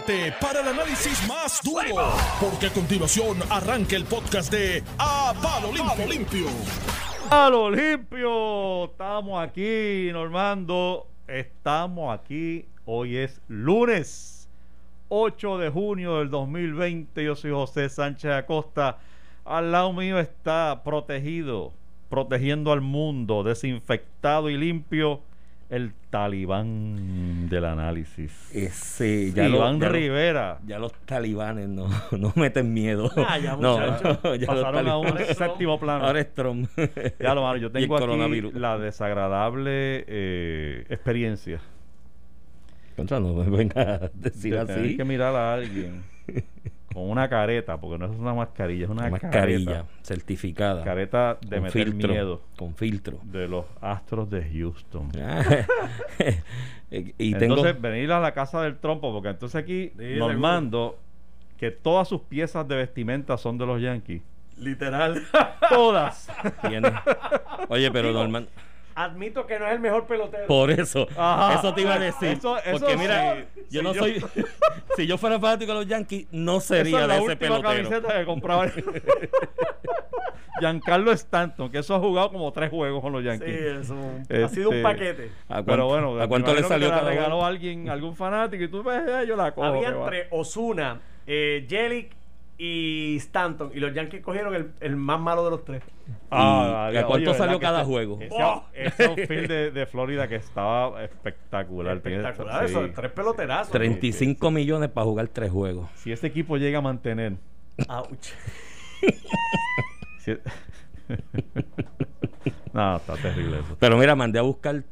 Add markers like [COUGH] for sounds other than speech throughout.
prepárate para el análisis más duro, porque a continuación arranca el podcast de A Palo Limpio. Limpio. Palo limpio. Estamos aquí, Normando. Estamos aquí. Hoy es lunes 8 de junio del 2020. Yo soy José Sánchez Acosta. Al lado mío está protegido, protegiendo al mundo, desinfectado y limpio el talibán del análisis. Ese, ya Iván lo- ya lo- Rivera. ya los talibanes no, [LAUGHS] no meten miedo. Ah, ya, no, [LAUGHS] ya Pasaron a un séptimo plano. Ahora es Trump. [LAUGHS] Ya lo mano, yo tengo aquí coronavirus. la desagradable eh, experiencia Contra, no me venga a decir de tener así. que mirar a alguien con una careta, porque no es una mascarilla, es una Mascarilla careta, certificada. careta de con meter filtro. miedo Con filtro. de los Astros de Houston. [LAUGHS] y tengo. entonces venir a la casa del trompo, porque entonces aquí Sí, normando que todas sus piezas de vestimenta son de los Yankees. Literal. Todas. Oye, pero Digo, Norman. Admito que no es el mejor pelotero. Por eso, Ajá. eso te iba a decir. Eso- eso porque mira, sí. yo Si no yo- soy. [LAUGHS] si yo fuera fanático de los Yankees, no sería es la de ese última pelotero. camiseta que compraba. [LAUGHS] Giancarlo Stanton, que eso ha jugado como tres juegos con los Sí, Yankees. eso. Este, Ha sido un paquete. ¿A Pero bueno, ¿a cuánto le que salió te la regaló alguien, algún fanático y tú ves, eh, yo la cojo. Había que entre Osuna, eh, Jelic y Stanton. Y los Yankees cogieron el, el más malo de los tres. Ah, ¿Y a cuánto ¿verdad salió cada ese- juego? Ese, ¡Oh! ese [LAUGHS] outfield de, de Florida que estaba espectacular. Espectacular. sí. Eso, tres peloterazos. 35 millones para jugar tres juegos. Si ese equipo llega a mantener. Ouch. si- [LAUGHS] no, está terrible eso. Pero mira, mandé a buscar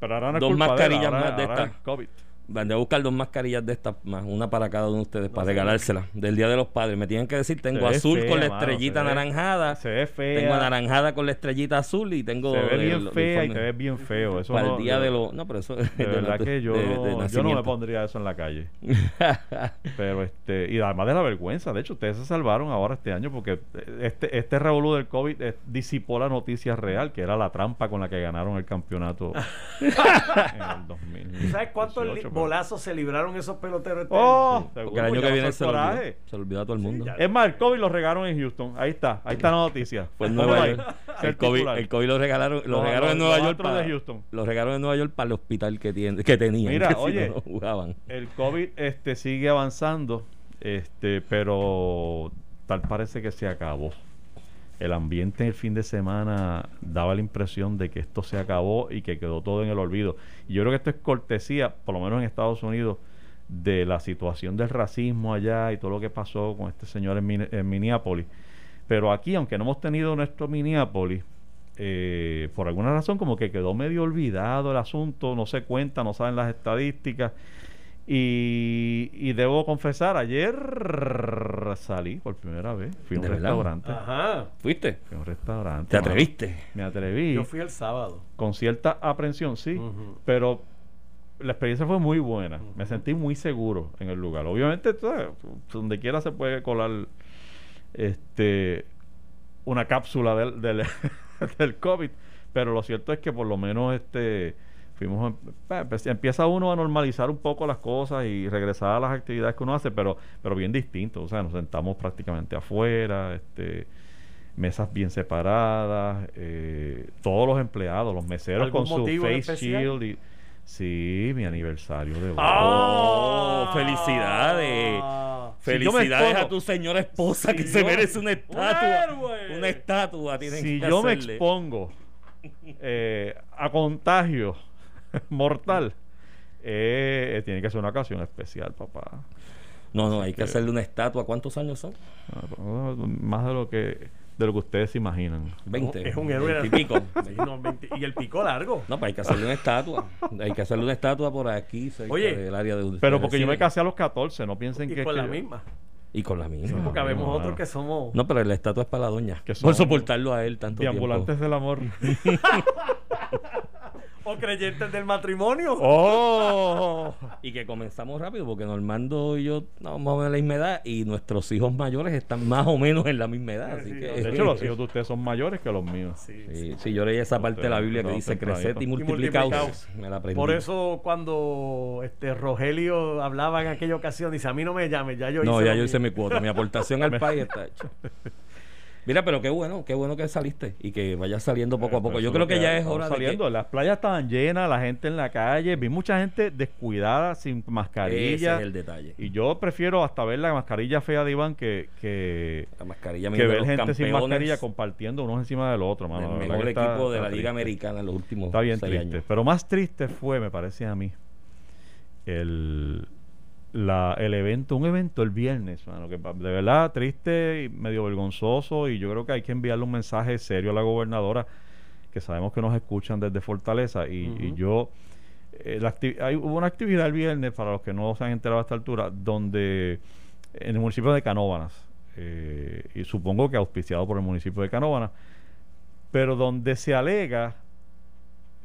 Pero ahora no es Dos culpa de él, mascarillas ahora- más de ahora estas. es COVID. Mandé a buscar dos mascarillas de estas más, una para cada uno de ustedes, para regalárselas del Día de los Padres. Me tienen que decir, tengo azul fea, con la mano, estrellita ve- anaranjada, Se ve fea. tengo anaranjada con la estrellita azul y tengo se ve el- bien el fea y te ves bien feo. Eso para no- el día de- de los... No, pero eso es De verdad natu- que yo, de- de yo no me pondría eso en la calle. [LAUGHS] Pero este, y además de la vergüenza, de hecho, ustedes se salvaron ahora este año porque este, este revolú del COVID eh, disipó la noticia real, que era la trampa con la que ganaron el campeonato [LAUGHS] en el 2000. ¿Sabes cuántos bolazos se libraron esos peloteros este ¡Oh! Porque el año que viene se lo, olvidó, coraje. se lo olvidó a todo el mundo. Es más, el COVID lo regaron en Houston. Ahí está, ahí está la noticia. Fue en Nueva. York. El COVID, el COVID lo regalaron, lo Los- regalaron en Nueva York Astros de para, Houston. lo regalaron en Nueva York para el hospital que, tiene, que tenían. Mira, que si no, oye. no jugaban. El COVID este, sigue avanzando, este, pero tal parece que se acabó. El ambiente el fin de semana daba la impresión de que esto se acabó y que quedó todo en el olvido. Y yo creo que esto es cortesía, por lo menos en Estados Unidos, de la situación del racismo allá y todo lo que pasó con este señor en, en Minneapolis. Pero aquí, aunque no hemos tenido nuestro Minneapolis, eh, por alguna razón como que quedó medio olvidado el asunto, no se cuenta, no saben las estadísticas. Y, y debo confesar, ayer salí por primera vez, fui a un restaurante. Ajá. ¿Fuiste? Fui a un restaurante. ¿Te mano. atreviste? Me atreví Yo fui el sábado. con cierta aprensión, sí, pero la experiencia fue muy buena. Me sentí muy seguro en el lugar. Obviamente, sabes, donde quiera se puede colar este una cápsula del, del, [LAUGHS] del COVID, pero lo cierto es que por lo menos este fuimos pues, empieza uno a normalizar un poco las cosas y regresar a las actividades que uno hace, pero pero bien distinto, o sea, nos sentamos prácticamente afuera, este mesas bien separadas, eh, todos los empleados, los meseros ¿Algún con su face especial? shield y sí, mi aniversario de boda. ¡Oh! ¡Felicidades! Ah. Si yo Felicidades a tu señora esposa que Si se yo- merece una estatua. héroe. Una estatua tienen si que yo me expongo [LAUGHS] eh, a contagio [LAUGHS] mortal, eh, tiene que ser una ocasión especial, papá. No, no, hay que que- hacerle una estatua. ¿Cuántos años son? Ah, Más de lo que de lo que ustedes se imaginan. 20. Es un héroe. Y pico. [LAUGHS] Sí, no, 20 y el pico largo. No, pues hay que hacerle una estatua. Hay que hacerle una estatua por aquí, cerca Oye, del área de donde Pero porque yo me casé a los 14, no piensen y que con es la que yo- misma. Y con la misma. Porque vemos no, otros que somos. No, pero la estatua es para la doña. Que por soportarlo a él tanto de ambulantes tiempo. del amor. [LAUGHS] o creyentes del matrimonio. ¡Oh! Y que comenzamos rápido porque Normando y yo no, más o menos la misma edad y nuestros hijos mayores están más o menos en la misma edad. Así Sí, que, De hecho, los hijos de ustedes son mayores que los míos. Sí, sí, yo leí esa parte de la Biblia que dice creced y multiplicaos. Me la aprendí. Por eso cuando este Rogelio hablaba en aquella ocasión, dice, a mí no me llames, ya yo No, hice ya yo hice mío". mi cuota. Mi aportación [LAUGHS] al país está hecha. [LAUGHS] Mira, pero qué bueno, qué bueno que saliste y que vayas saliendo poco a poco. Yo creo que ya es hora de que- saliendo. Las playas estaban llenas, la gente en la calle. Vi mucha gente descuidada, sin Ese mascarilla. es el detalle. Y yo prefiero hasta ver la mascarilla fea de Iván que, que, La mascarilla que ver gente sin mascarilla compartiendo unos encima del otro. mano. Verdad mejor está- equipo de la Liga triste. Americana en los últimos Está bien seis triste. años. Pero más triste fue, me parece a mí, el, la, el evento, un evento el viernes, mano, que de verdad triste y medio vergonzoso. Y yo creo que hay que enviarle un mensaje serio a la gobernadora, que sabemos que nos escuchan desde Fortaleza. Y, y yo, eh, la hay, hubo una actividad el viernes, para los que no se han enterado a esta altura, donde en el municipio de Canóvanas, eh, y supongo que auspiciado por el municipio de Canóvanas, pero donde se alega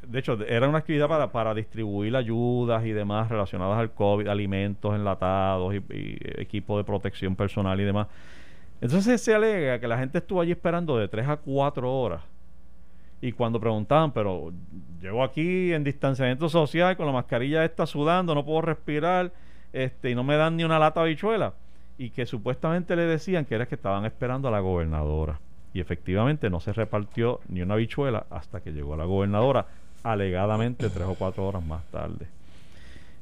de hecho, era una actividad para, para distribuir ayudas y demás relacionadas al COVID, alimentos enlatados y, equipo de protección personal y demás. Entonces se alega que la gente estuvo allí esperando de 3 a 4 horas. Y cuando preguntaban, pero llevo aquí en distanciamiento social con la mascarilla esta sudando, no puedo respirar, este, y no me dan ni una lata de habichuela. Y que supuestamente le decían que era que estaban esperando a la gobernadora. Y efectivamente no se repartió ni una habichuela hasta que llegó la gobernadora, alegadamente tres o cuatro horas más tarde.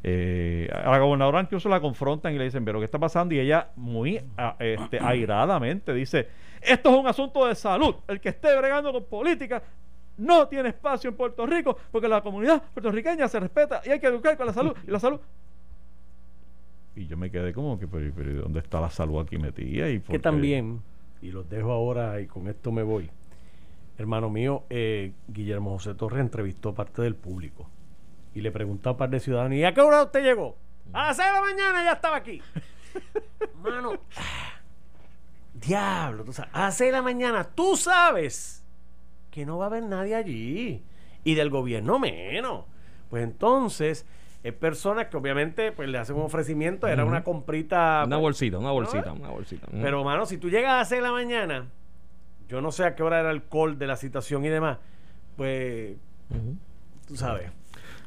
Eh, a la gobernadora incluso la confrontan y le dicen, pero ¿qué está pasando? Y ella muy a- este, airadamente dice, esto es un asunto de salud. El que esté bregando con política no tiene espacio en Puerto Rico porque la comunidad puertorriqueña se respeta y hay que educar con la salud. Y la salud... Y yo me quedé como que, pero, pero ¿y ¿dónde está la salud aquí metida? ¿Y Que también, y los dejo ahora y con esto me voy. Hermano mío, eh, Guillermo José Torres entrevistó parte del público y le preguntó a un par de ciudadanos: ¿Y a qué hora usted llegó? A las 6 de la mañana ya estaba aquí. [LAUGHS] Mano, [SIGHS] diablo, tú sabes, a las 6 de la mañana tú sabes que no va a haber nadie allí y del gobierno menos. Pues entonces, es personas que obviamente pues le hacen un ofrecimiento, era una comprita. Una pues, bolsita, una bolsita, ¿no? una bolsita. Pero, mano, si tú llegas a las 6 de la mañana, yo no sé a qué hora era el call de la citación y demás, pues, tú sabes.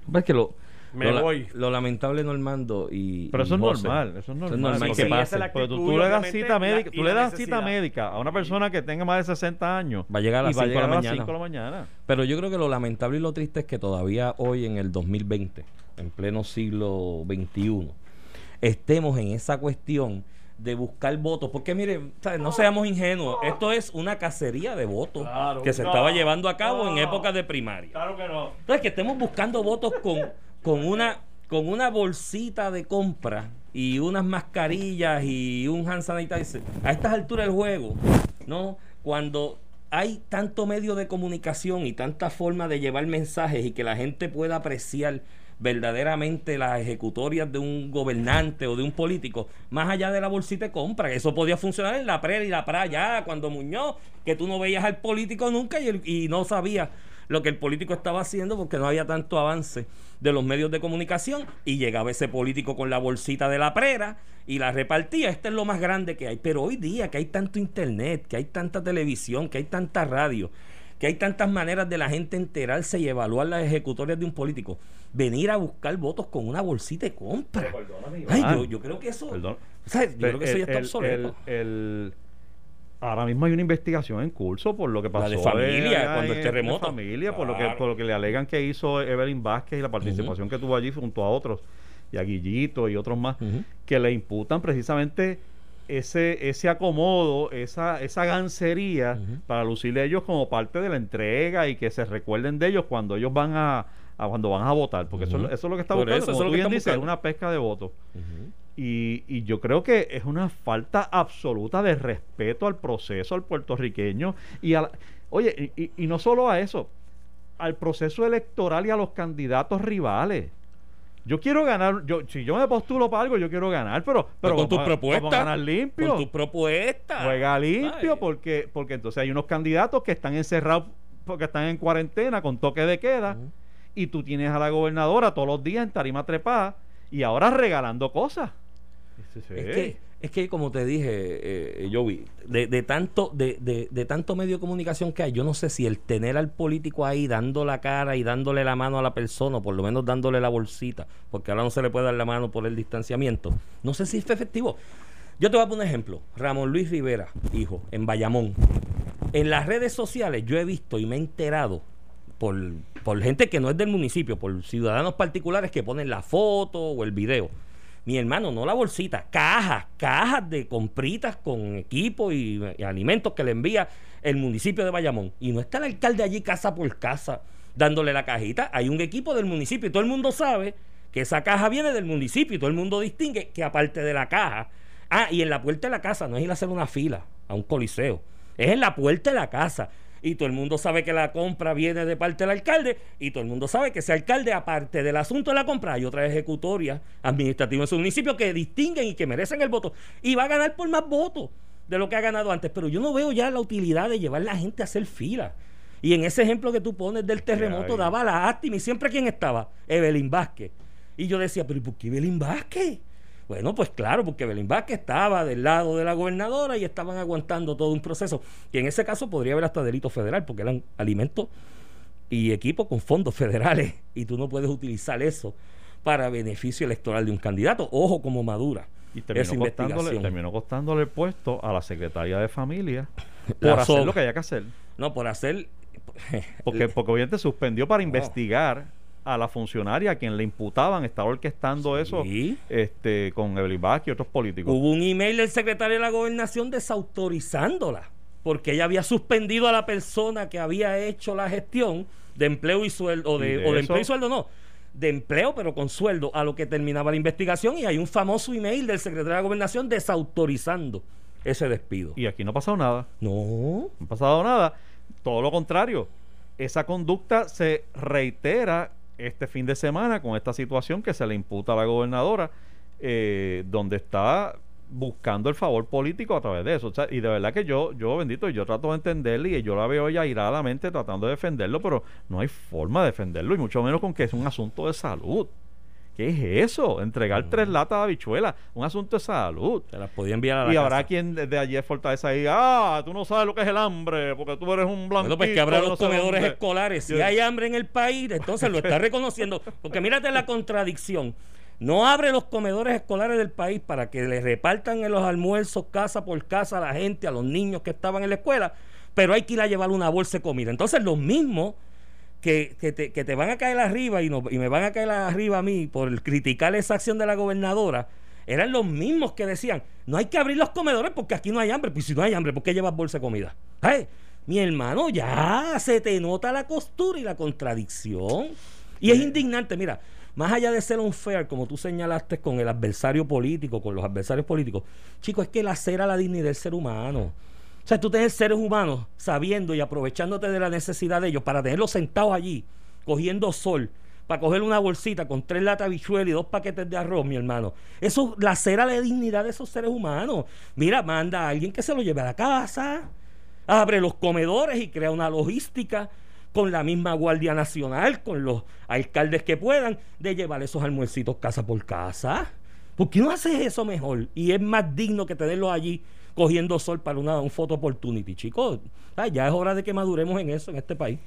Ves que lo, Me lo, voy. lo lamentable Normando y Pero y eso es José, normal, eso es Eso normal. es normal que pase. es Pero tú, le das cita médica, tú le das cita médica a una persona que tenga más de 60 años. Va a llegar a las y va a 5 de la llegar a las mañana. 5 de la mañana. Pero yo creo que lo lamentable y lo triste es que todavía hoy en el 2020, en pleno siglo XXI, estemos en esa cuestión de buscar votos. Porque miren, no seamos ingenuos, esto es una cacería de votos Claro. que se No, estaba llevando a cabo en no. épocas de primaria. Claro que no. Entonces, que estemos buscando votos con, con, una, con una bolsita de compra y unas mascarillas y un hand sanitizer. A estas alturas del juego, ¿no? Cuando hay tanto medio de comunicación y tanta forma de llevar mensajes y que la gente pueda apreciar verdaderamente las ejecutorias de un gobernante o de un político, más allá de la bolsita de compra, que eso podía funcionar en la prera y la pra ya, cuando Muñoz, que tú no veías al político nunca y, y no sabías lo que el político estaba haciendo porque no había tanto avance de los medios de comunicación y llegaba ese político con la bolsita de la prera y la repartía. Este es lo más grande que hay. Pero hoy día que hay tanto internet, que hay tanta televisión, que hay tanta radio, que hay tantas maneras de la gente enterarse y evaluar las ejecutorias de un político, venir a buscar votos con una bolsita de compra. Ay, yo, yo creo que eso... Perdón. ¿sabes? Yo creo que eso ya está obsoleto. el- el- ahora mismo hay una investigación en curso por lo que pasó de familia, allá cuando el terremoto. de familia, por lo que por lo que le alegan que hizo Evelyn Vázquez y la participación que tuvo allí junto a otros y a Guillito y otros más que le imputan precisamente ese ese acomodo, esa esa gancería para lucirle a ellos como parte de la entrega y que se recuerden de ellos cuando ellos van a, a cuando van a votar, porque eso, eso es lo que está Por buscando, eso, eso como es lo tú que bien dices, buscando. una pesca de votos. Y, y yo creo que es una falta absoluta de respeto al proceso, al puertorriqueño. Y a la- oye, y, y- y no solo a eso, al proceso electoral y a los candidatos rivales. Yo quiero ganar, yo, si yo me postulo para algo, yo quiero ganar, pero, pero con tus propuestas. ganar limpio. Con tus propuestas. Juega limpio Ay. porque, porque entonces hay unos candidatos que están encerrados porque están en cuarentena con toque de queda y tú tienes a la gobernadora todos los días en tarima trepada y ahora regalando cosas. Es que, es que como te dije, eh, Joey, de, de tanto, de, de, de tanto medio de comunicación que hay, yo no sé si el tener al político ahí dando la cara y dándole la mano a la persona, o por lo menos dándole la bolsita, porque ahora no se le puede dar la mano por el distanciamiento, no sé si es efectivo. Yo te voy a poner un ejemplo. Ramón Luis Rivera, hijo, en Bayamón. En las redes sociales yo he visto y me he enterado por, por gente que no es del municipio, por ciudadanos particulares que ponen la foto o el video. Mi hermano, no la bolsita, cajas, cajas de compritas con equipo y, alimentos que le envía el municipio de Bayamón. Y no está el alcalde allí casa por casa dándole la cajita. Hay un equipo del municipio y todo el mundo sabe que esa caja viene del municipio y todo el mundo distingue que aparte de la caja Ah, y en la puerta de la casa, no es ir a hacer una fila a un coliseo, es en la puerta de la casa. Y todo el mundo sabe que la compra viene de parte del alcalde y todo el mundo sabe que ese alcalde, aparte del asunto de la compra, hay otra ejecutoria administrativa en su municipio que distinguen y que merecen el voto. Y va a ganar por más votos de lo que ha ganado antes. Pero yo no veo ya la utilidad de llevar a la gente a hacer fila. Y en ese ejemplo que tú pones del terremoto, daba la ástima y siempre quién estaba, Evelyn Vázquez. Y yo decía, pero ¿por qué Evelyn Vázquez? Bueno, pues claro, porque Belín Vázquez estaba del lado de la gobernadora y estaban aguantando todo un proceso, que en ese caso podría haber hasta delito federal, porque eran alimentos y equipos con fondos [LAUGHS] federales, y tú no puedes utilizar eso para beneficio electoral de un candidato. Ojo como madura. Y terminó costándole, terminó costándole el puesto a la secretaria de familia [LAUGHS] por La hacer lo que había que hacer. No, por hacer... Porque, [LAUGHS] porque obviamente suspendió para investigar a la funcionaria a quien le imputaban, estaba orquestando eso este, con Evelyn Vázquez y otros políticos. Hubo un email del secretario de la gobernación desautorizándola, porque ella había suspendido a la persona que había hecho la gestión de empleo y sueldo, o de, de o de empleo y sueldo no, de empleo pero con sueldo, a lo que terminaba la investigación y hay un famoso email del secretario de la gobernación desautorizando ese despido. Y aquí no ha pasado nada. No, No ha pasado nada. Todo lo contrario. Esa conducta se reitera este fin de semana con esta situación que se le imputa a la gobernadora, eh, donde está buscando el favor político a través de eso. Y de verdad que yo, yo bendito, yo trato de entenderle y yo la veo ya iradamente tratando de defenderlo, pero no hay forma de defenderlo, y mucho menos con que es un asunto de salud. ¿Qué es eso? Entregar tres latas de habichuelas, un asunto de salud. se las podía enviar a la Y habrá casa. quien desde ayer Fortaleza diga, ah, tú no sabes lo que es el hambre, porque tú eres un blanco. Bueno, pues que abra los comedores escolares. Si Yo- hay hambre en el país, entonces lo está [LAUGHS] reconociendo. Porque mírate la contradicción. No abre los comedores escolares del país para que le repartan en los almuerzos casa por casa a la gente, a los niños que estaban en la escuela, pero hay que ir a llevar una bolsa de comida. Entonces los mismos que, que te, que te van a caer arriba y, no- y me van a caer arriba a mí por criticar esa acción de la gobernadora, eran los mismos que decían, no hay que abrir los comedores porque aquí no hay hambre. Pues si no hay hambre, ¿por qué llevas bolsa de comida? Ay, mi hermano, ya se te nota la costura y la contradicción. Y es indignante, mira, más allá de ser unfair, como tú señalaste con el adversario político, con los adversarios políticos, chicos, es que lacera la dignidad del ser humano. O sea, tú tienes seres humanos sabiendo y aprovechándote de la necesidad de ellos para tenerlos sentados allí, cogiendo sol, para coger una bolsita con tres latas de bichuela y dos paquetes de arroz, mi hermano. Eso lacera la dignidad de esos seres humanos. Mira, manda a alguien que se lo lleve a la casa, abre los comedores y crea una logística con la misma Guardia Nacional, con los alcaldes que puedan, de llevar esos almuercitos casa por casa. ¿Por qué no haces eso mejor? Y es más digno que tenerlos allí cogiendo sol para una, un photo opportunity, chicos. Ya es hora de que maduremos en eso en este país.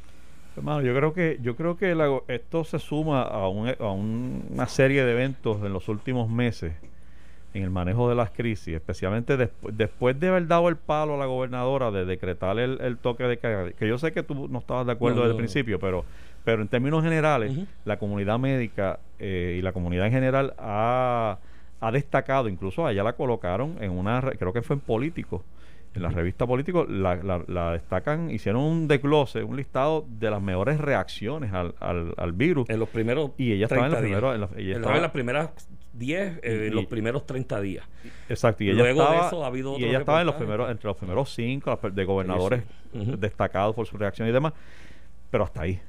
Hermano, yo creo que, yo creo que la- esto se suma a, un- a un- una serie de eventos en los últimos meses en el manejo de las crisis, especialmente despu- después de haber dado el palo a la gobernadora de decretar el, el toque de queda, que yo sé que tú no estabas de acuerdo No, desde no, el principio, pero, pero en términos generales, la comunidad médica eh, y la comunidad en general ha, ha destacado, incluso allá la colocaron en una, re- creo que fue en Político, en la revista Político, la, la- la destacan, hicieron un desglose, un listado de las mejores reacciones al, al, al virus. En los primeros Y ella estaba en los 30 días. primeros- en la- ella Estaba en las primeras 10, eh, en los primeros 30 días. Exacto, y ella Luego de estaba, eso ha habido y ella estaba en los primeros, entre los primeros cinco las per- de gobernadores destacados por su reacción y demás, pero hasta ahí.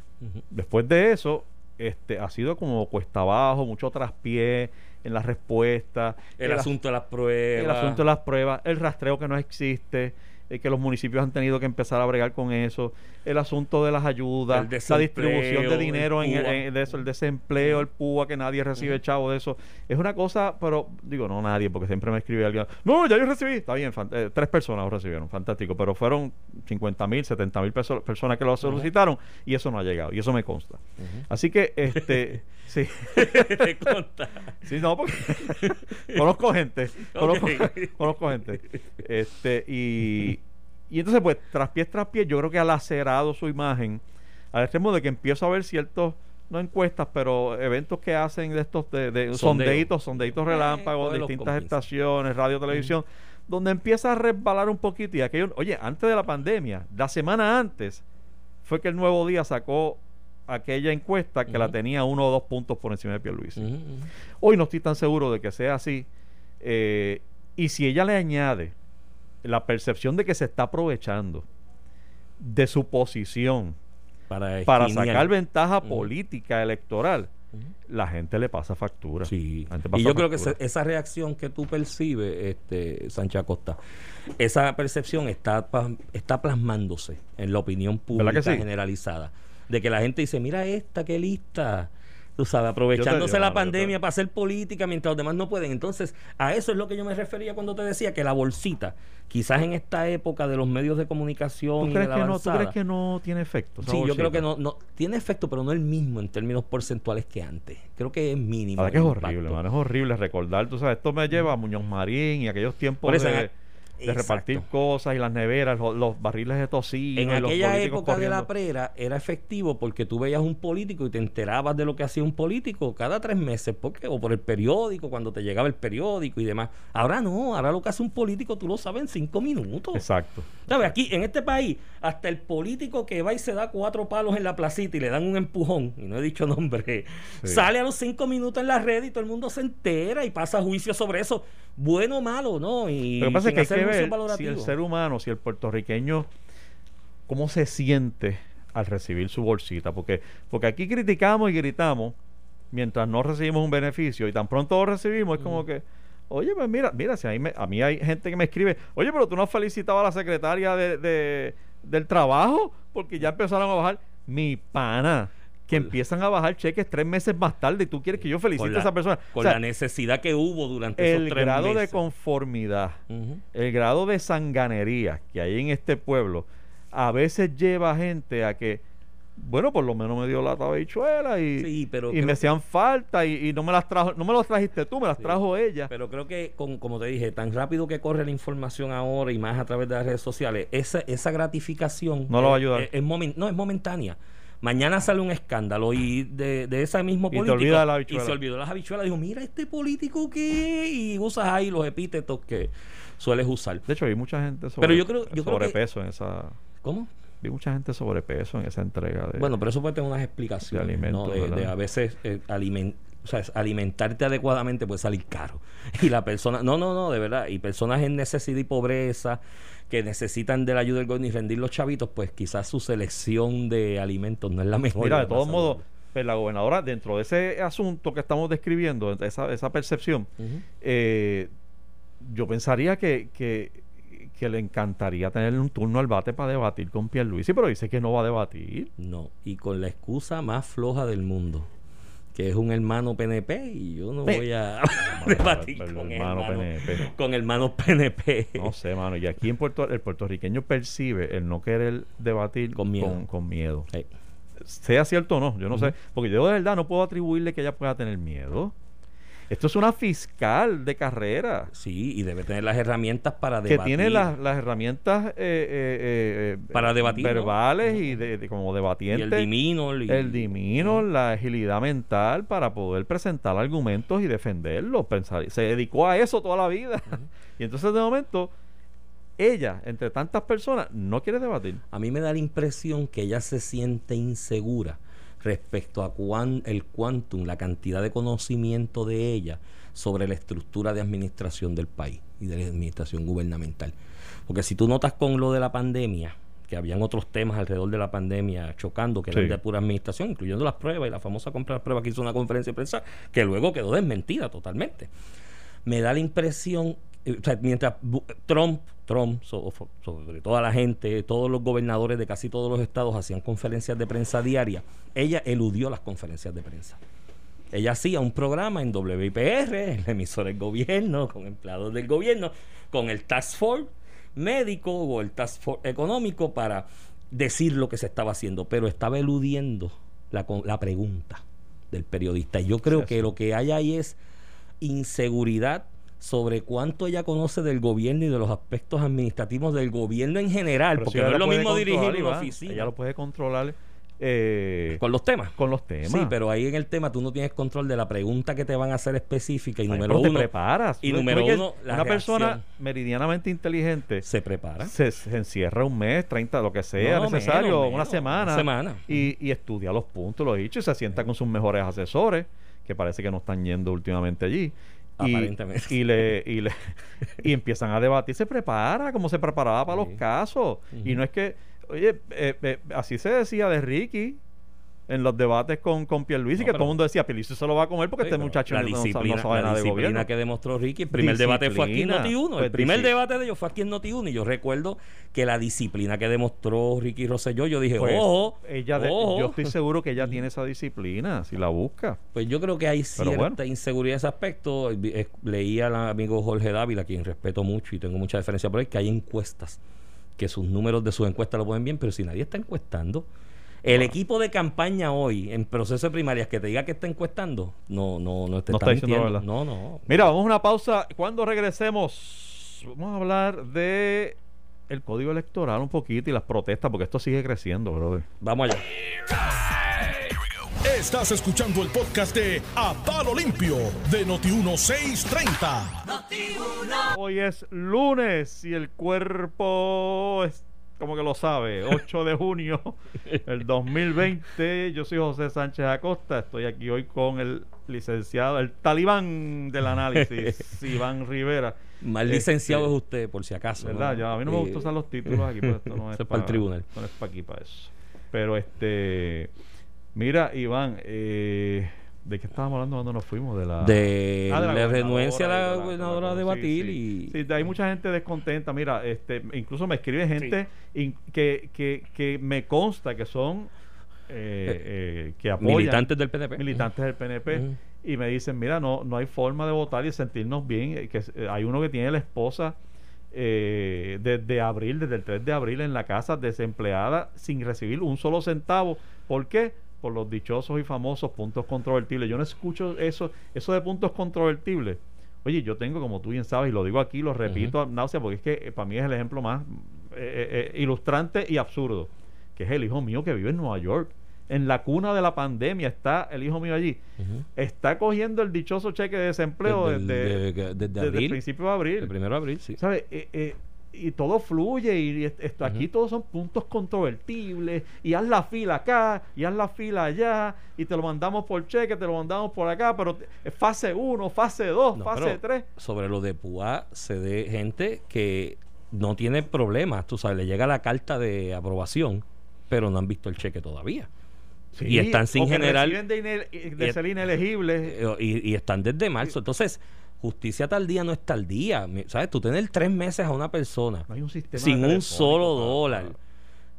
Después de eso, este ha sido como cuesta abajo, mucho traspié en las respuestas, El, as- asunto de las pruebas. el asunto de las pruebas, el rastreo que no existe, eh, que los municipios han tenido que empezar a bregar con eso, el asunto de las ayudas, El la distribución de el dinero en, PUA. en- de eso, el desempleo, el PUA, que nadie recibe chavo de eso. Es una cosa, pero digo, no nadie, porque siempre me escribe alguien, no, ya yo recibí, está bien, eh, tres personas lo recibieron, fantástico, pero fueron 50 mil, 70 mil personas que lo solicitaron y eso no ha llegado, y eso me consta. Así que, este, [LAUGHS] sí. [LAUGHS] Te. Sí, no, porque [LAUGHS] conozco gente. Conozco, [LAUGHS] conozco gente. Este, y, y entonces, pues, tras pies tras pies, yo creo que ha lacerado su imagen al extremo de que empiezo a ver ciertos, no encuestas, pero eventos que hacen de estos, de, sondeitos, sondeitos relámpagos, cógelos distintas estaciones, radio, televisión, donde empieza a resbalar un poquito. Y aquello, oye, antes de la pandemia, la semana antes, fue que el Nuevo Día sacó aquella encuesta que la tenía uno o dos puntos por encima de Pierluisi. Ujú. Hoy no estoy tan seguro de que sea así. eh, y si ella le añade la percepción de que se está aprovechando de su posición Para, para sacar ventaja política electoral, la gente le pasa factura. Sí. Pasa Y yo creo que esa reacción que tú percibes, este, Sánchez Acosta, esa percepción está, está plasmándose en la opinión pública generalizada. De que la gente dice, mira esta, qué lista. Tú sabes, aprovechándose la pandemia te- para hacer política mientras los demás no pueden. Entonces, a eso es lo que yo me refería cuando te decía que la bolsita, quizás en esta época de los medios de comunicación ¿Tú y de crees, la que no, ¿Tú crees que no tiene efecto? Sí, yo creo que no, no tiene efecto, pero no el mismo en términos porcentuales que antes. Creo que es mínimo. Verdad que es horrible, mano, es horrible recordar. Tú sabes, esto me lleva a Muñoz Marín y aquellos tiempos Por eso, de, en- de exacto. repartir cosas y las neveras, los, los barriles de tocino. En y aquella época de la prera era efectivo porque tú veías un político y te enterabas de lo que hacía un político cada tres meses, porque o por el periódico, cuando te llegaba el periódico y demás. Ahora no, ahora lo que hace un político tú lo sabes en cinco minutos. Exacto. ¿Sabes? Aquí, en este país, hasta el político que va y se da cuatro palos en la placita y le dan un empujón, y no he dicho nombre, Sí. sale a los cinco minutos en la red y todo el mundo se entera y pasa juicio sobre eso, bueno o malo, ¿no? Y Lo que pasa es que ver si el ser humano, si el puertorriqueño, cómo se siente al recibir su bolsita. Porque, porque aquí criticamos y gritamos mientras no recibimos un beneficio y tan pronto lo recibimos es como que, oye, pues mira, mira, si a mí, me- a mí hay gente que me escribe, oye, pero tú no has felicitado a la secretaria de, de- del trabajo porque ya empezaron a bajar mi pana. Que empiezan a bajar cheques tres meses más tarde y tú quieres que yo felicite a esa persona. Con O sea, la necesidad que hubo durante esos el tres grado de meses. conformidad el grado de sanganería que hay en este pueblo a veces lleva a gente a que, bueno, por lo menos me dio la tabichuela y, Sí, pero y me hacían falta y, y no me las trajo, no me las trajiste tú, me las Sí. trajo ella. Pero creo que, con- como te dije, tan rápido que corre la información ahora y más a través de las redes sociales, esa, esa gratificación No lo va a ayudar. es- es momen- no, es momentánea. Mañana sale un escándalo y de, de ese mismo Y te político. de la y se olvidó las habichuelas. Dijo, mira este político que. Y usas ahí los epítetos que sueles usar. De hecho, vi mucha gente sobre, Pero yo creo- yo creo que- sobrepeso en esa... ¿Cómo? Vi mucha gente sobrepeso en esa entrega de... Bueno, pero eso puede tener unas explicaciones. de alimentos, ¿no? de, de ¿verdad? a veces eh, alimen- o sea, alimentarte adecuadamente puede salir caro. [LAUGHS] Y la persona, no, no, no, de verdad. Y personas en necesidad y pobreza que necesitan de la ayuda del gobierno y rendir los chavitos, pues quizás su selección de alimentos no es la mejor. Mira, de todos modos, pues la gobernadora, dentro de ese asunto que estamos describiendo, esa, esa percepción, eh, yo pensaría que, que, que le encantaría tener un turno al bate para debatir con Pierluisi, pero dice que no va a debatir. No, y con la excusa más floja del mundo, que es un hermano PNP, y yo no voy a [LAUGHS] debatir el con hermano hermano, PNP. con hermanos PNP. No sé, mano. Y aquí en Puerto el puertorriqueño percibe el no querer debatir Con miedo. Con, con miedo. Sea cierto o no, yo no sé. Porque yo de verdad no puedo atribuirle que ella pueda tener miedo. Esto es una fiscal de carrera. sí, y debe tener las herramientas para que debatir. tiene las, las herramientas eh, eh, eh, Para debatir, ¿no? verbales y de, de- como y debatiente el dimino. y- el dimino, la agilidad mental para poder presentar argumentos y defenderlos. Pensar, se dedicó a eso toda la vida. [LAUGHS] Y entonces de momento, ella, entre tantas personas, no quiere debatir. A mí me da la impresión que ella se siente insegura respecto a cuán, el quantum, la cantidad de conocimiento de ella sobre la estructura de administración del país y de la administración gubernamental. Porque si tú notas con lo de la pandemia, que habían otros temas alrededor de la pandemia chocando, que eran Sí. de pura administración, incluyendo las pruebas y la famosa compra de las pruebas que hizo una conferencia de prensa, que luego quedó desmentida totalmente. Me da la impresión o sea, mientras Trump, Trump, sobre toda la gente, todos los gobernadores de casi todos los estados hacían conferencias de prensa diarias, ella eludió las conferencias de prensa. Ella hacía un programa en WIPR, en la emisora del gobierno, con empleados del gobierno, con el Task Force médico o el Task Force económico para decir lo que se estaba haciendo, pero estaba eludiendo la, pregunta del periodista. Y yo creo Sí, que lo que hay ahí es inseguridad sobre cuánto ella conoce del gobierno y de los aspectos administrativos del gobierno en general, Pero porque si no es lo mismo dirigir una oficina Ella lo puede controlar eh, con los temas. con los temas. Sí, pero ahí en el tema tú no tienes control de la pregunta que te van a hacer específica y Ay, número pero te uno preparas. y número uno, la una persona meridianamente inteligente se prepara. se, se encierra un mes, 30, lo que sea No, necesario, menos, una semana, una semana. Y, y estudia los puntos, los dichos, y se sienta con sus mejores asesores, que parece que no están yendo últimamente allí. Y, Aparentemente. y le, y le [LAUGHS] y empiezan a debatir, se prepara como se preparaba para Sí. los casos. Y no es que, oye, eh, eh, así se decía de Ricky en los debates con, con Pierluisi, No, que todo el mundo decía, Pierluisi se lo va a comer porque Sí, este muchacho la no, disciplina, no sabe la nada de disciplina gobierno. que demostró Ricky, el primer debate fue aquí en Disciplina. Noti 1. Pues el primer debate de ellos fue aquí en Noti 1 y yo recuerdo que la disciplina que demostró Ricky Rosselló, yo dije, Pues, ojo, ella de- ojo. yo estoy seguro que ella [LAUGHS] tiene esa disciplina, si la busca. Pues yo creo que hay cierta bueno. inseguridad en ese aspecto. Vi- eh, Leí al amigo Jorge Dávila, a quien respeto mucho y tengo mucha diferencia por él, que hay encuestas, que sus números de sus encuestas lo ponen bien, pero si nadie está encuestando, el equipo de campaña hoy, en proceso de primarias, que te diga que está encuestando, no, no, no te No está, está diciendo verdad. No, no. Mira, vamos a una pausa. Cuando regresemos, vamos a hablar de el código electoral un poquito y las protestas, porque esto sigue creciendo, brother. Vamos allá. Estás escuchando el podcast de A Palo Limpio de Noti1630. Hoy es lunes y el cuerpo es como que lo sabe. [LAUGHS] 8 de junio del 2020. Yo soy José Sánchez Acosta. Estoy aquí hoy con el licenciado, el talibán del [LAUGHS] análisis, Iván Rivera. Más Este, licenciado es usted, por si acaso. ¿Verdad? ¿no? Ya, a mí no me Eh, gusta usar los títulos aquí, pero esto no [LAUGHS] es, es para el tribunal. no es para aquí, para eso. Pero este. Mira, Iván, eh, ¿de qué estábamos hablando cuando nos fuimos? De la. De Ah, la, renuencia a de la de gobernadora a sí, debatir sí. y. Sí, de- hay mucha gente descontenta. Mira, este, incluso me escribe gente in- que, que, que me consta que son. eh, eh, que apoyan militantes del PNP. militantes del PNP y me dicen mira no no hay forma de votar y sentirnos bien eh, que eh, hay uno que tiene la esposa eh, desde abril desde el 3 de abril en la casa desempleada sin recibir un solo centavo ¿por qué? Por los dichosos y famosos puntos controvertibles yo no escucho eso eso de puntos controvertibles oye yo tengo como tú bien sabes y lo digo aquí lo repito a náusea porque es que eh, para mí es el ejemplo más eh, eh, ilustrante y absurdo que es el hijo mío que vive en Nueva York en la cuna de la pandemia está el hijo mío allí está cogiendo el dichoso cheque de desempleo Desde desde, de- desde desde el abril. principio de abril. El primero de abril, sí. ¿Sabes? Y todo fluye y est- esto, aquí todos son puntos controvertibles y haz la fila acá y haz la fila allá y te lo mandamos por cheque, te lo mandamos por acá, pero te- fase 1, fase 2, No, fase pero 3. Sobre lo de Púa, se de gente que no tiene problemas, tú sabes, le llega la carta de aprobación, pero no han visto el cheque todavía. y están sin generar- de, de y- ser inelegibles. Eh, Y, y están desde marzo. Entonces, justicia tal día no es tal día. Mi- ¿Sabes? Tú tener tres meses a una persona No hay un sistema sin un solo dólar.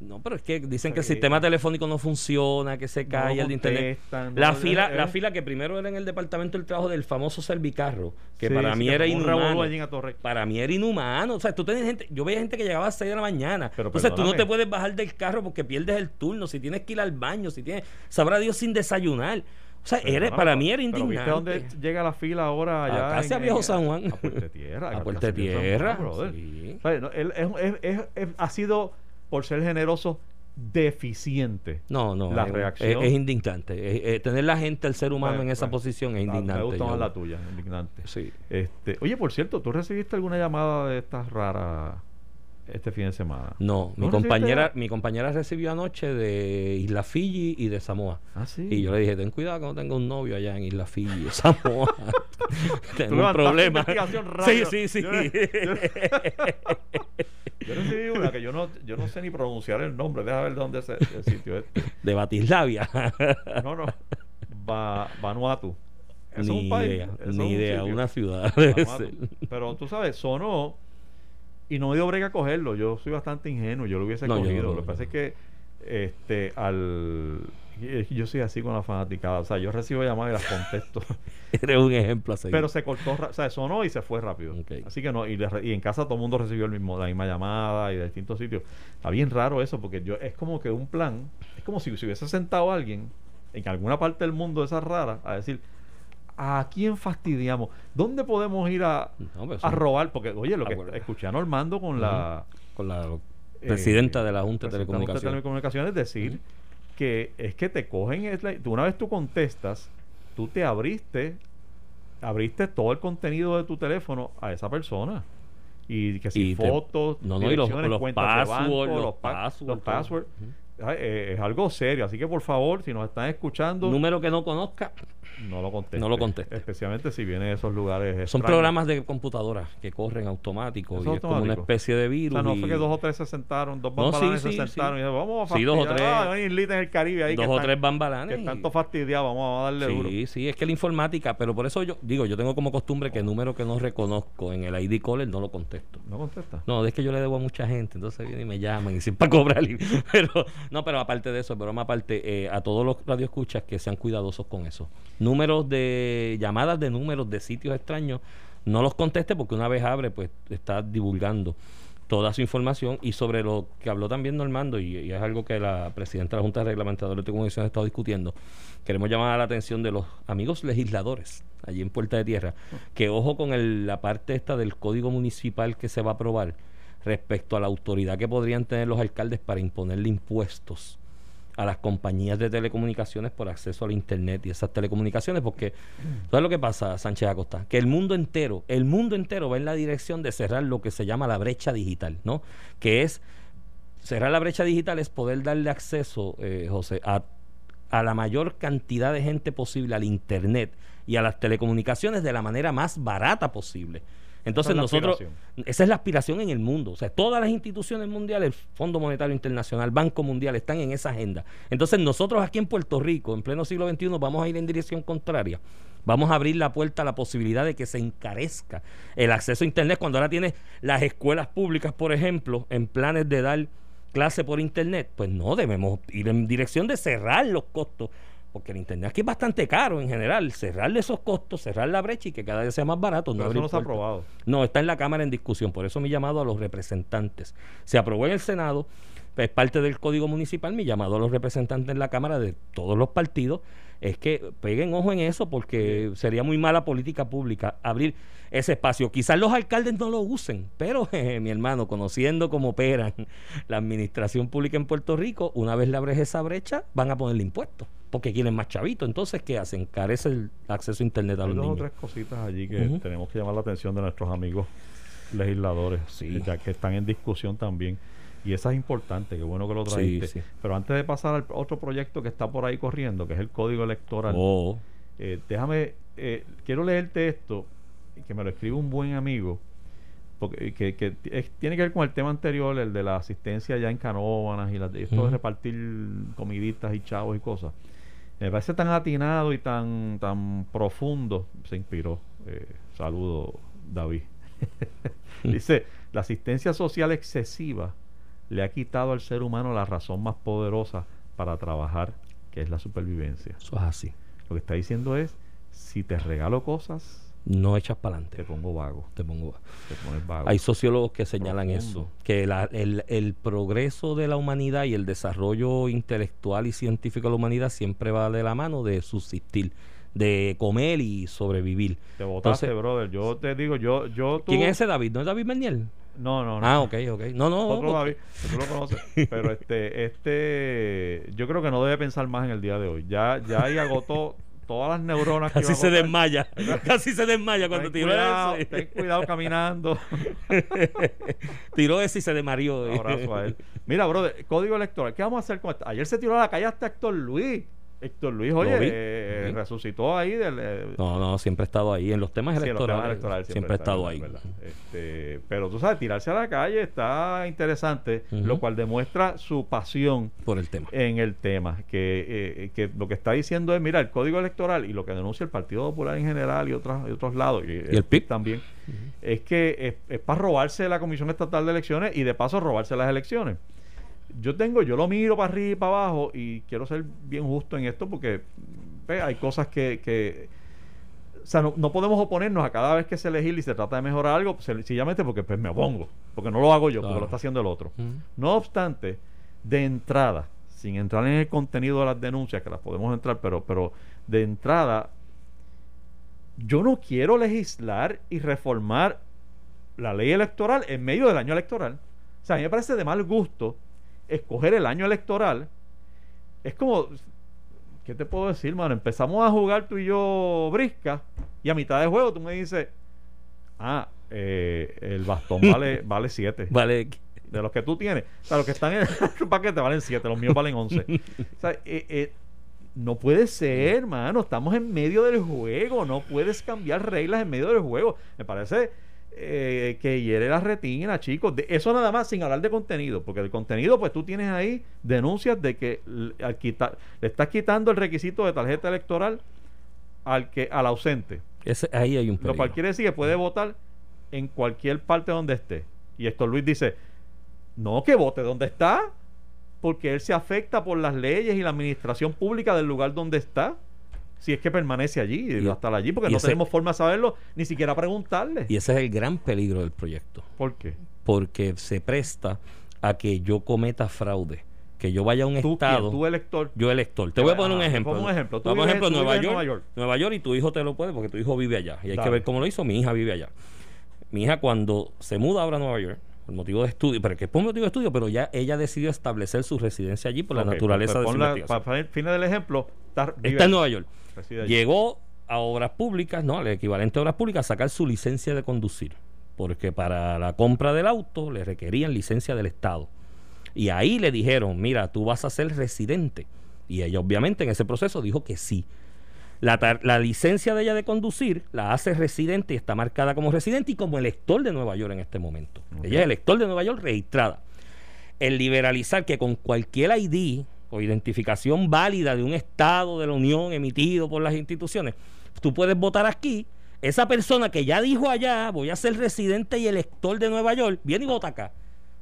No, pero es que dicen que el sistema telefónico no funciona, que se cae el internet. no La fila, eh, la eh. fila que primero era en el departamento del trabajo del famoso Servicarro, que Sí, para mí era inhumano. Para mí era inhumano. O sea, tú tenías gente, yo veía gente que llegaba a las 6 de la mañana. Pero Entonces tú no te puedes bajar del carro porque pierdes el turno. Si tienes que ir al baño, si tienes, sabrá Dios sin desayunar. O sea, era, para mí era indignante. ¿viste dónde llega la fila ahora allá? a Viejo San Juan. A Puerto Tierra. A San Tierra, Juan, brother. sí. No, él es- es- es- es- ha sido, por ser generoso, deficiente. No, no. La es, reacción. es- es indignante. Es- es- tener la gente, el ser humano Bueno, en esa bueno. posición es indignante. Me gusta más la tuya, indignante. Sí. Este, oye, por cierto, ¿tú recibiste alguna llamada de estas raras este fin de semana? No, mi ¿No recibiste compañera, mi compañera recibió anoche de Isla Fiji y de Samoa. Ah, sí. Y yo le dije, ten cuidado que no tenga un novio allá en Isla Fiji o [LAUGHS] Samoa. Tengo un problema. [LAUGHS] Sí, sí, sí. Yo le- yo Yo recibí una que yo no, yo no sé ni pronunciar el nombre. Deja ver dónde es el, sitio este. de Batislavia. No, no. Va, Vanuatu. Eso es Ni un país. idea, es ni un idea, sitio. una ciudad. Pero tú sabes, sonó y no me dio brega cogerlo. Yo soy bastante ingenuo, yo lo hubiese No, cogido. no, lo que pasa es que este al yo soy así con la fanaticada. O sea, yo recibo llamadas y las contesto. [LAUGHS] Eres un ejemplo a seguir. pero se cortó, o sea, sonó y se fue rápido. Así que no, y, le re- y en casa todo el mundo recibió el mismo, la misma llamada y de distintos sitios. Está bien raro eso, porque yo es como que un plan, es como si se hubiese sentado alguien en alguna parte del mundo de esas raras a decir, ¿a quién fastidiamos? ¿Dónde podemos ir a, No, pero a eso- robar? Porque, oye, lo que escuché a Normando con la con la eh, presidenta de la Junta de presidenta de la Junta de Telecomunicaciones. Telecomunicaciones decir que es que te cogen, es la- tú una vez tú contestas, tú te abriste, abriste todo el contenido de tu teléfono a esa persona. Y que si Y te- fotos, no, no, y los- los cuentas de password, banco, los los, pa- password, los todo. password. Ujú. Ay, eh, es algo serio, así que por favor, si nos están escuchando, Número que no conozca, no lo conteste. No lo conteste. Especialmente si viene de esos lugares. son extraños. programas de computadora que corren automáticos Eso y es como una automático. especie de O virus. sea, no y fue que dos o tres se sentaron, dos No, bambalanes sí, se sí, sentaron sí. y dijeron, vamos a Sí, dos o fastidiar. tres. Ah, hay en el Caribe ahí dos que o están- tres que bambalanes. están y- todos fastidiados, vamos a darle duro. Sí, sí, es que la informática, pero por eso yo digo, yo tengo como costumbre que número que no reconozco en el ID caller no lo contesto. No contesta. No, es que yo le debo a mucha gente, entonces vienen y me llaman y [LAUGHS] siempre cobrar. Pero, no, pero aparte de eso, broma aparte, eh, a todos los radioescuchas que sean cuidadosos con eso. Números de llamadas de números de sitios extraños, no los conteste porque una vez abre, pues está divulgando toda su información. Y sobre lo que habló también Normando y, y es algo que la presidenta de la Junta de Reglamentadores de Telecomunicaciones ha estado discutiendo queremos llamar la atención de los amigos legisladores allí en Puerta de Tierra que ojo con el- la parte esta del código municipal que se va a aprobar respecto a la autoridad que podrían tener los alcaldes para imponerle impuestos a las compañías de telecomunicaciones por acceso al internet y esas telecomunicaciones porque ¿sabes lo que pasa Sánchez Acosta? Que el mundo entero, el mundo entero va en la dirección de cerrar lo que se llama la brecha digital, ¿no? Que es cerrar la brecha digital es poder darle acceso, eh, José, a, a la mayor cantidad de gente posible al internet y a las telecomunicaciones de la manera más barata posible. Entonces Esa es nosotros, aspiración. esa es la aspiración en el mundo. O sea, todas las instituciones mundiales, el Fondo Monetario Internacional, Banco Mundial, están en esa agenda. Entonces nosotros aquí en Puerto Rico, en pleno siglo XXI, vamos a ir en dirección contraria. Vamos a abrir la puerta a la posibilidad de que se encarezca el acceso a Internet cuando ahora tienes las escuelas públicas, por ejemplo, en planes de dar clase por Internet. Pues no, debemos ir en dirección de cerrar los costos porque el internet aquí es bastante caro en general, cerrarle esos costos, cerrar la brecha y que cada vez sea más barato. Pero no eso no se ha aprobado. No, está en la Cámara en discusión, por eso mi llamado a los representantes. Se aprobó en el Senado, es parte del Código Municipal, mi llamado a los representantes en la Cámara de todos los partidos es que peguen ojo en eso porque sería muy mala política pública abrir ese espacio. Quizás los alcaldes no lo usen, pero [LAUGHS] jeje, mi hermano, conociendo cómo operan la administración pública en Puerto Rico, una vez le abres esa brecha, van a ponerle impuestos porque quieren más chavitos. Entonces, ¿qué hacen? Carece el acceso a Internet a Hay los dos o niños. tres cositas allí que tenemos que llamar la atención de nuestros amigos legisladores, Sí. ya que están en discusión también. Y esa es importante, qué bueno que lo trajiste. sí. Pero antes de pasar al otro proyecto que está por ahí corriendo, que es el Código Electoral, Oh. eh, déjame, eh, quiero leerte esto, que me lo escribe un buen amigo, porque que, que es- tiene que ver con el tema anterior, el de la asistencia ya en canóbanas y la, esto de repartir comiditas y chavos y cosas. Me parece tan atinado y tan, tan profundo, se inspiró. Eh, saludo, David. [LAUGHS] Dice, la asistencia social excesiva le ha quitado al ser humano la razón más poderosa para trabajar, que es la supervivencia. Eso es así. Lo que está diciendo es, si te regalo cosas, No echas para te adelante. pongo vago, Te pongo. te pones vago. Hay sociólogos que señalan Profundo. eso, que la- el, el progreso de la humanidad y el desarrollo intelectual y científico de la humanidad siempre va de la mano de subsistir, de comer y sobrevivir. te botaste, Entonces- brother. Yo te digo, yo, yo tú... ¿Quién es ese David? ¿No es David Berniel? No, no, no. Ah, ok, ok. No, no. Otro David, que tú lo conoces. [LAUGHS] Pero este, este, yo creo que no debe pensar más en el día de hoy. Ya, ya ahí agotó todas las neuronas que Casi a se desmaya. Casi se desmaya cuando Ten tiró cuidado, ese. ten cuidado caminando. [LAUGHS] tiró ese y se desmarió. Abrazo a él. Mira, brother, código electoral. ¿Qué vamos a hacer con esto? Ayer se tiró a la calle hasta Héctor Luis. Héctor Luis, oye, eh, resucitó ahí del... eh, No, no, siempre he estado ahí. En los temas sí, en los temas electorales, electorales siempre está, estado es ahí. Este, pero tú sabes, tirarse a la calle está interesante, lo cual demuestra su pasión Por el tema. en el tema, que, eh, que lo que está diciendo es, mira, el código electoral y lo que denuncia el Partido Popular en general y, otros y otros lados, y, el PIB. también, es que es, es para robarse la Comisión Estatal de Elecciones y de paso robarse las elecciones. Yo tengo, yo lo miro para arriba y para abajo y quiero ser bien justo en esto porque ve, hay cosas que, que o sea, no, no podemos oponernos a cada vez que se legisla y se trata de mejorar algo, pues, sencillamente porque pues, me opongo, porque no lo hago yo, porque lo está haciendo el otro. No obstante, de entrada, sin entrar en el contenido de las denuncias, que las podemos entrar, pero, pero de entrada, yo no quiero legislar y reformar la ley electoral en medio del año electoral. O sea, a mí me parece de mal gusto escoger el año electoral. Es como, ¿qué te puedo decir, mano? Empezamos a jugar tú y yo brisca y a mitad de juego tú me dices, ah, eh, el bastón vale [LAUGHS] vale 7 Vale. de los que tú tienes. O sea, los que están en [LAUGHS] el paquete valen 7, los míos valen 11. O sea, eh, eh, no puede ser, hermano. Estamos en medio del juego. No puedes cambiar reglas en medio del juego. Me parece eh, que hiere la retina, chicos. De, eso nada más sin hablar de contenido. Porque el contenido, pues tú tienes ahí denuncias de que al quitar, le estás quitando el requisito de tarjeta electoral al que al ausente. Ese, ahí hay un Lo cual peligro. quiere decir que puede votar en cualquier parte donde esté. Y Héctor Luis dice, no, que vote donde está, porque él se afecta por las leyes y la administración pública del lugar donde está. Si es que permanece allí, y Y- va a estar allí, porque no ese- tenemos forma de saberlo, ni siquiera preguntarle. Y ese es el gran peligro del proyecto. ¿Por qué? Porque se presta a que yo cometa fraude. Que yo vaya a un Tú, estado. quién? tú elector. Yo elector. Te voy a poner un ejemplo. pon un ejemplo. Tú Vamos a vives- ejemplo, tú Nueva York, Nueva York. Nueva York y tu hijo te lo puede porque tu hijo vive allá. Y hay Dale. que ver cómo lo hizo. Mi hija vive allá. Mi hija cuando se muda ahora a Nueva York, por motivo de estudio, pero que es por motivo de estudio, pero ya ella decidió establecer su residencia allí por la naturaleza pues de su investigación. Para fines del ejemplo, está, en Nueva York. Llegó a obras públicas, no, al equivalente a obras públicas, a sacar su licencia de conducir. Porque para la compra del auto le requerían licencia del Estado. Y ahí le dijeron, mira, tú vas a ser residente. Y ella obviamente en ese proceso dijo que sí. La, licencia de ella de conducir la hace residente y está marcada como residente y como elector de Nueva York en este momento. Ella es elector de Nueva York registrada. El liberalizar que con cualquier ID o identificación válida de un Estado de la Unión emitido por las instituciones, tú puedes votar aquí. Esa persona que ya dijo allá, voy a ser residente y elector de Nueva York, viene y vota acá.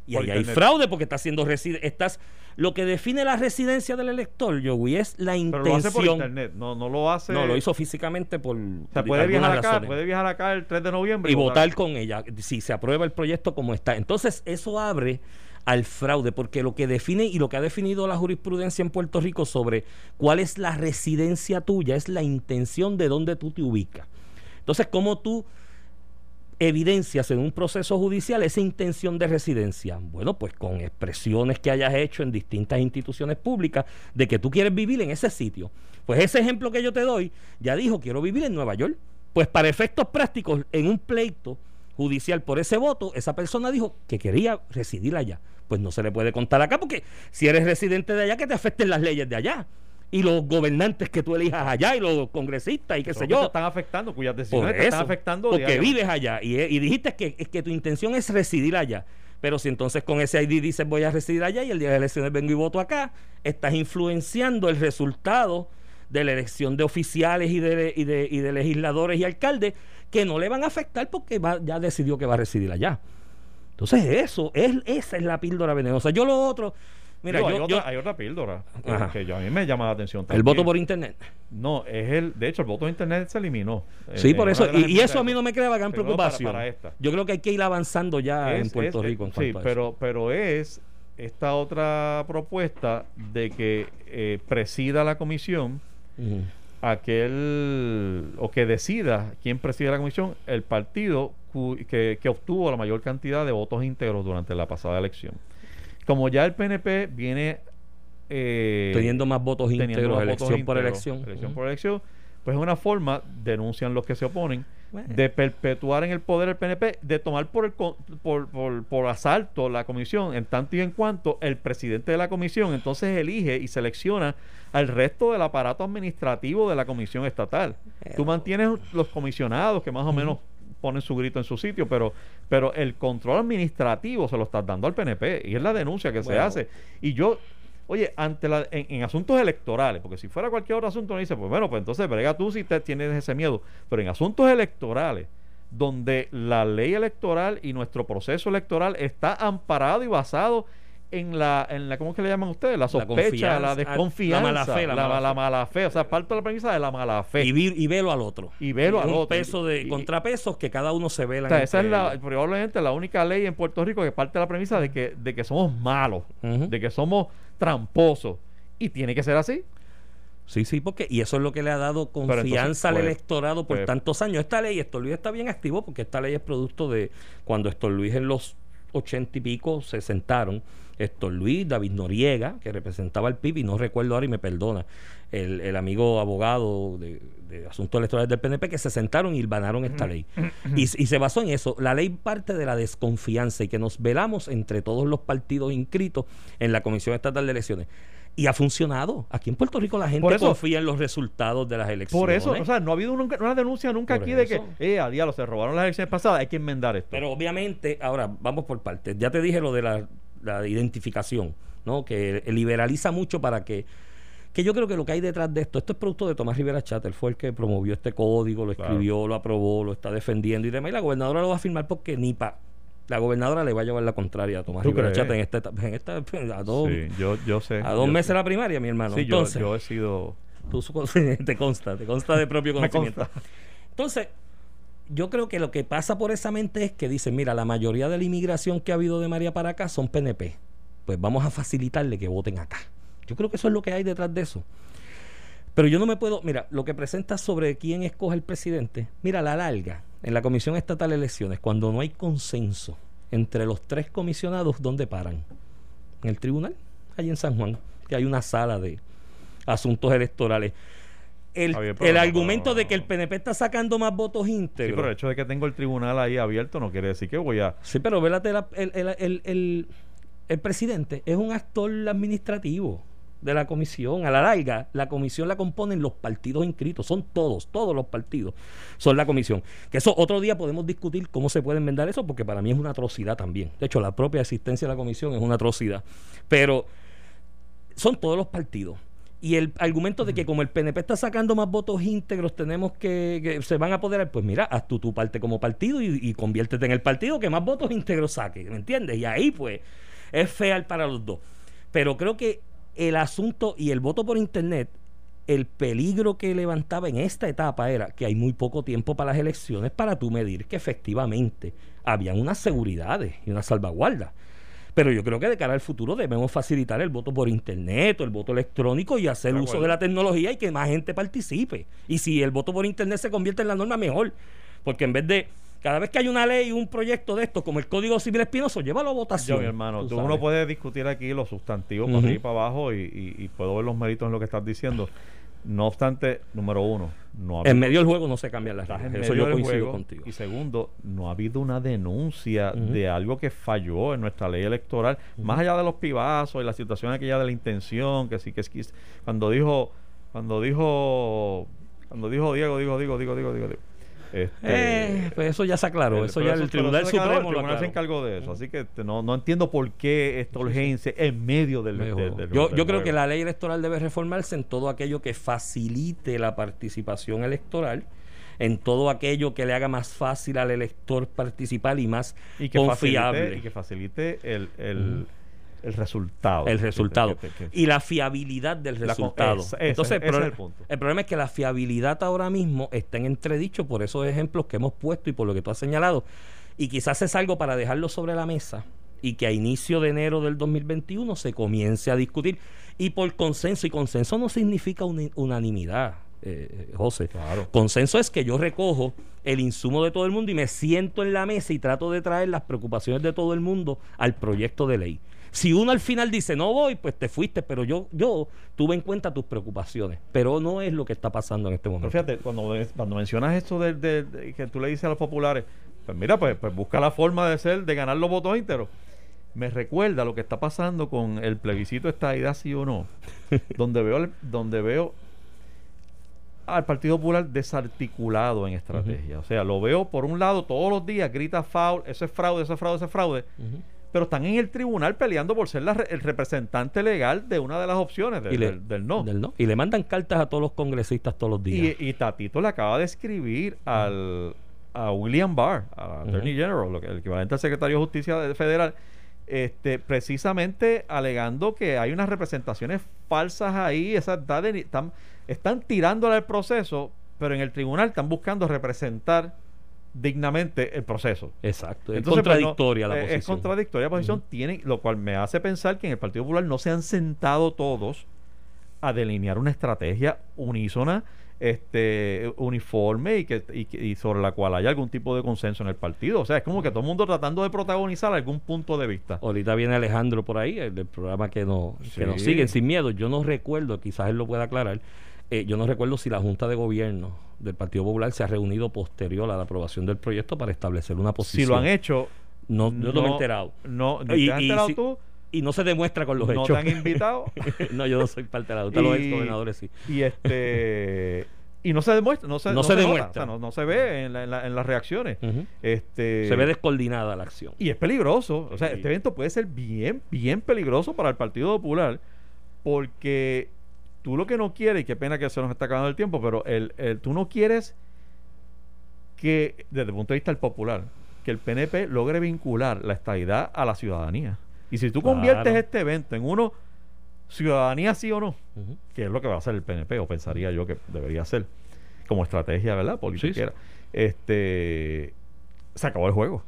Y ahí hay fraude porque está siendo residente. Estás, lo que define la residencia del elector, Joey, es la Pero lo hace por intención. internet, no, no lo hace. No, lo hizo físicamente por. O sea, puede viajar acá, razones. puede viajar acá el 3 de noviembre y votar con ella si se aprueba el proyecto como está. Entonces, eso abre al fraude, porque lo que define y lo que ha definido la jurisprudencia en Puerto Rico sobre cuál es la residencia tuya es la intención de dónde tú te ubicas. Entonces, ¿cómo tú evidencias en un proceso judicial esa intención de residencia? Bueno, pues con expresiones que hayas hecho en distintas instituciones públicas de que tú quieres vivir en ese sitio. Pues ese ejemplo que yo te doy, ya dijo, quiero vivir en Nueva York. Pues para efectos prácticos, en un pleito judicial por ese voto, esa persona dijo que quería residir allá. Pues no se le puede contar acá porque si eres residente de allá, que te afecten las leyes de allá. Y los gobernantes que tú elijas allá y los congresistas y qué sé yo. te están afectando, cuyas decisiones te están eso, afectando. porque diariamente. vives allá y, y dijiste que, es que tu intención es residir allá. Pero si entonces con ese ID dices voy a residir allá y el día de las elecciones vengo y voto acá, estás influenciando el resultado de la elección de oficiales y de, y de, y de legisladores y alcaldes que no le van a afectar porque va- ya decidió que va a residir allá. Entonces eso, es, esa es la píldora venenosa. Yo lo otro, mira, Digo, hay, otra, yo- hay otra píldora que- Ajá. que yo- a mí me llama la atención. el también. voto por internet. No, es el. De hecho, el voto de internet se eliminó. Sí, Eh, por en eso. Y, y eso a mí no me crea gran para- preocupación. para esta. Yo creo que hay que ir avanzando ya en Puerto es- Rico. En sí, pero, pero es esta otra propuesta de que eh, presida la comisión Aquel o que decida quién preside la comisión el partido que, que obtuvo la mayor cantidad de votos íntegros durante la pasada elección. Como ya el PNP viene eh, teniendo más votos teniendo íntegros, los elección votos por íntegros, elección. elección por elección, pues es una forma, denuncian los que se oponen, Bueno. de perpetuar en el poder el PNP, de tomar por, el, por, por, por asalto la comisión, en tanto y en cuanto el presidente de la comisión entonces elige y selecciona al resto del aparato administrativo de la comisión estatal. Tú mantienes los comisionados que más o menos ponen su grito en su sitio, pero, pero el control administrativo se lo estás dando al PNP y es la denuncia que se hace. Y yo, oye, ante la, en, en asuntos electorales, porque si fuera cualquier otro asunto, uno dice, pues bueno, pues entonces brega tú si te tienes ese miedo, pero en asuntos electorales, donde la ley electoral y nuestro proceso electoral está amparado y basado en la, en la ¿cómo es que le llaman ustedes? La sospecha, la ah, desconfianza, la mala fe, la la, mala la fe. mala fe. O sea, parto de la premisa de la mala fe. Y, vi- y velo al otro. Y velo al un otro. peso de Y- contrapesos que cada uno se vela. O sea, esa es la, probablemente la única ley en Puerto Rico que parte de la premisa de que, de que somos malos, de que somos tramposos. Y tiene que ser así. Sí, sí, porque y eso es lo que le ha dado entonces, confianza al pues, electorado por pues- tantos años. Esta ley, Héctor Luis está bien activo porque esta ley es producto de cuando Héctor Luis en los ochenta y pico se sentaron. Héctor Luis, David Noriega, que representaba al PIB, y no recuerdo ahora y me perdona, el, el amigo abogado de, de asuntos electorales del PNP, que se sentaron y ganaron esta ley. Y, y se basó en eso. La ley parte de la desconfianza y que nos velamos entre todos los partidos inscritos en la Comisión Estatal de Elecciones. Y ha funcionado. Aquí en Puerto Rico la gente eso- confía en los resultados de las elecciones. Por eso, o sea, no ha habido nunca, una denuncia nunca Por aquí de que, eh, a diablo, se robaron las elecciones pasadas, hay que enmendar esto. Pero obviamente, ahora vamos por partes. Ya te dije lo de la, la identificación, ¿no? Que liberaliza mucho para que. Que yo creo que lo que hay detrás de esto, esto es producto de Tomás Rivera Chat, él fue el que promovió este código, lo Claro. escribió, lo aprobó, lo está defendiendo y demás. Y la gobernadora lo va a firmar porque ni pa. La gobernadora le va a llevar la contraria a Tomás ¿Tú Rivera crees? Chat en esta etapa. En esta, a dos, sí, yo, yo sé. a dos yo meses sé. la primaria, mi hermano. Sí, yo, Entonces, yo he sido... tú [LAUGHS] te consta, te consta de propio [LAUGHS] conocimiento. Entonces, yo creo que lo que pasa por esa mente es que dicen, mira, la mayoría de la inmigración que ha habido de María para acá son PNP. Pues vamos a facilitarle que voten acá. Yo creo que eso es lo que hay detrás de eso. Pero yo no me puedo, mira, lo que presenta sobre quién escoge el presidente, mira, la larga, en la Comisión Estatal de Elecciones, cuando no hay consenso entre los tres comisionados, ¿dónde paran? En el tribunal, allí en San Juan, que hay una sala de asuntos electorales. El, el no, argumento no, de que el PNP está sacando más votos Sí, íntegros. pero el hecho de que tengo el tribunal ahí abierto no quiere decir que voy a... Sí, pero vélate, la- el, el, el, el- el presidente es un actor administrativo de la comisión. A la larga, la comisión la componen los partidos inscritos. Son todos, todos los partidos son la comisión. Que eso otro día podemos discutir cómo se puede enmendar eso, porque para mí es una atrocidad también. De hecho, la propia existencia de la comisión es una atrocidad. Pero son todos los partidos. Y el argumento de que como el PNP está sacando más votos íntegros, tenemos que, que se van a apoderar, pues mira, haz tú tu parte como partido y, y conviértete en el partido que más votos íntegros saque, ¿me entiendes? Y ahí pues es feal para los dos. Pero creo que el asunto y el voto por internet, el peligro que levantaba en esta etapa era que hay muy poco tiempo para las elecciones para tú medir que efectivamente habían unas seguridades y unas salvaguardas. Pero yo creo que de cara al futuro debemos facilitar el voto por internet o el voto electrónico y hacer De uso de la tecnología y que más gente participe. Y si el voto por internet se convierte en la norma, mejor. Porque en vez de cada vez que hay una ley, un proyecto de esto, como el Código Civil Espinoso, llévalo a votación. Yo, mi hermano, tú tú- uno puede discutir aquí los sustantivos Ujú. para arriba y para abajo y, y- y puedo ver los méritos en lo que estás diciendo. No obstante, número uno, no ha En medio del juego no se cambian las reglas. Eso yo coincido juego. contigo. Y segundo, no ha habido una denuncia de algo que falló en nuestra ley electoral, más allá de los pibazos y la situación aquella de la intención, que sí que es que cuando dijo, cuando dijo, cuando dijo Diego, digo, digo, digo, digo, digo, digo. Este, Eh, pues eso ya se aclaró. el- eso ya el Tribunal se aclaró, Supremo el lo tribunal se encargó de eso. Así que este, no, no entiendo por qué esta urgencia en medio del, del- yo yo creo que la ley electoral debe reformarse en todo aquello que facilite la participación electoral, en todo aquello que le haga más fácil al elector participar y más y que confiable. facilite, y que facilite el, el, el resultado. el resultado Que- que- que- y la fiabilidad del resultado. esa- Entonces, ese el, es pro- el punto. el problema es que la fiabilidad ahora mismo está en entredicho por esos ejemplos que hemos puesto y por lo que tú has señalado. Y quizás es algo para dejarlo sobre la mesa y que a inicio de enero del 2021 se comience a discutir y por consenso. Y consenso no significa unanimidad. eh, José. Claro. Consenso es que yo recojo el insumo de todo el mundo y me siento en la mesa y trato de traer las preocupaciones de todo el mundo al proyecto de ley. Si uno al final dice no voy, pues te fuiste, pero yo, yo tuve en cuenta tus preocupaciones, pero no es lo que está pasando en este momento. Pero fíjate, cuando, cuando mencionas esto de, de- de que tú le dices a los populares, pues mira, pues, pues busca la forma de ser, de ganar los votos ínteros. Me recuerda lo que está pasando con el plebiscito esta idea sí o no, [LAUGHS] donde veo, donde veo al Partido Popular desarticulado en estrategia. O sea, lo veo por un lado todos los días, grita foul, eso es fraude, eso es fraude, eso es fraude. Pero están en el tribunal peleando por ser la el representante legal de una de las opciones de- Y le- del, del no. del no. Y le mandan cartas a todos los congresistas todos los días. Y, y Tatito le acaba de escribir al, a William Barr, a Attorney General, lo que, el equivalente al secretario de Justicia de- federal, este, precisamente alegando que hay unas representaciones falsas ahí, esas están, están tirándole al proceso, pero en el tribunal están buscando representar dignamente el proceso. Exacto. Es Entonces, pues, no, contradictoria la eh, posición. Es contradictoria la posición, tienen, lo cual me hace pensar que en el Partido Popular no se han sentado todos a delinear una estrategia unísona, este, uniforme y, que, y, sobre la cual haya algún tipo de consenso en el partido. O sea, es como que todo el mundo tratando de protagonizar algún punto de vista. Ahorita viene Alejandro por ahí, el del programa que, nos que nos siguen sin miedo. Yo no recuerdo, quizás él lo pueda aclarar, eh, yo no recuerdo si la Junta de Gobierno del Partido Popular se ha reunido posterior a la aprobación del proyecto para establecer una posición. Si lo han hecho, No, yo no me he enterado. No, Y- ¿te has y enterado si- tú? Y no se demuestra con los ¿No te hechos. han invitado? [LAUGHS] no, yo no soy parte de la Junta, los gobernadores sí. y este y no se demuestra no se, No demuestra. o sea, no, no se ve en, la- en la- en las reacciones este Se ve descoordinada la acción. y es peligroso o sea Sí. este evento puede ser bien bien peligroso para el Partido Popular porque tú lo que no quieres y qué pena que se nos está acabando el tiempo pero el, el- tú no quieres que desde el punto de vista del popular que el PNP logre vincular la estabilidad a la ciudadanía y si tú Claro. conviertes este evento en uno ciudadanía sí o no que es lo que va a hacer el PNP, o pensaría yo que debería ser, como estrategia, ¿verdad? Politiquera. Este, se acabó el juego.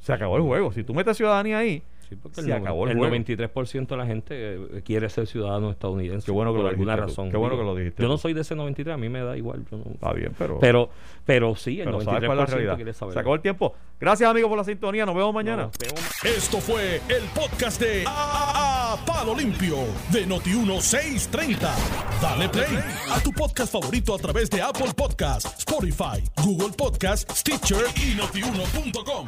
Se acabó el juego. Si tú metes ciudadanía ahí, Sí, porque Se el, acabó el el juego. 93% de la gente eh, quiere ser ciudadano estadounidense. Qué bueno que por lo alguna dijiste razón. Qué bueno Digo, que lo dijiste Yo no soy de ese 93, a mí me da igual. yo no- está bien, pero, pero, pero sí, el pero 93% ¿sabes cuál es la realidad? quiere saber. Se acabó el tiempo. Gracias, amigos, por la sintonía. Nos vemos mañana. Vemos Esto fue el podcast de A, A- Palo Limpio de Noti1630. Dale play a tu podcast favorito a través de Apple Podcasts, Spotify, Google Podcasts, Stitcher y notiuno.com.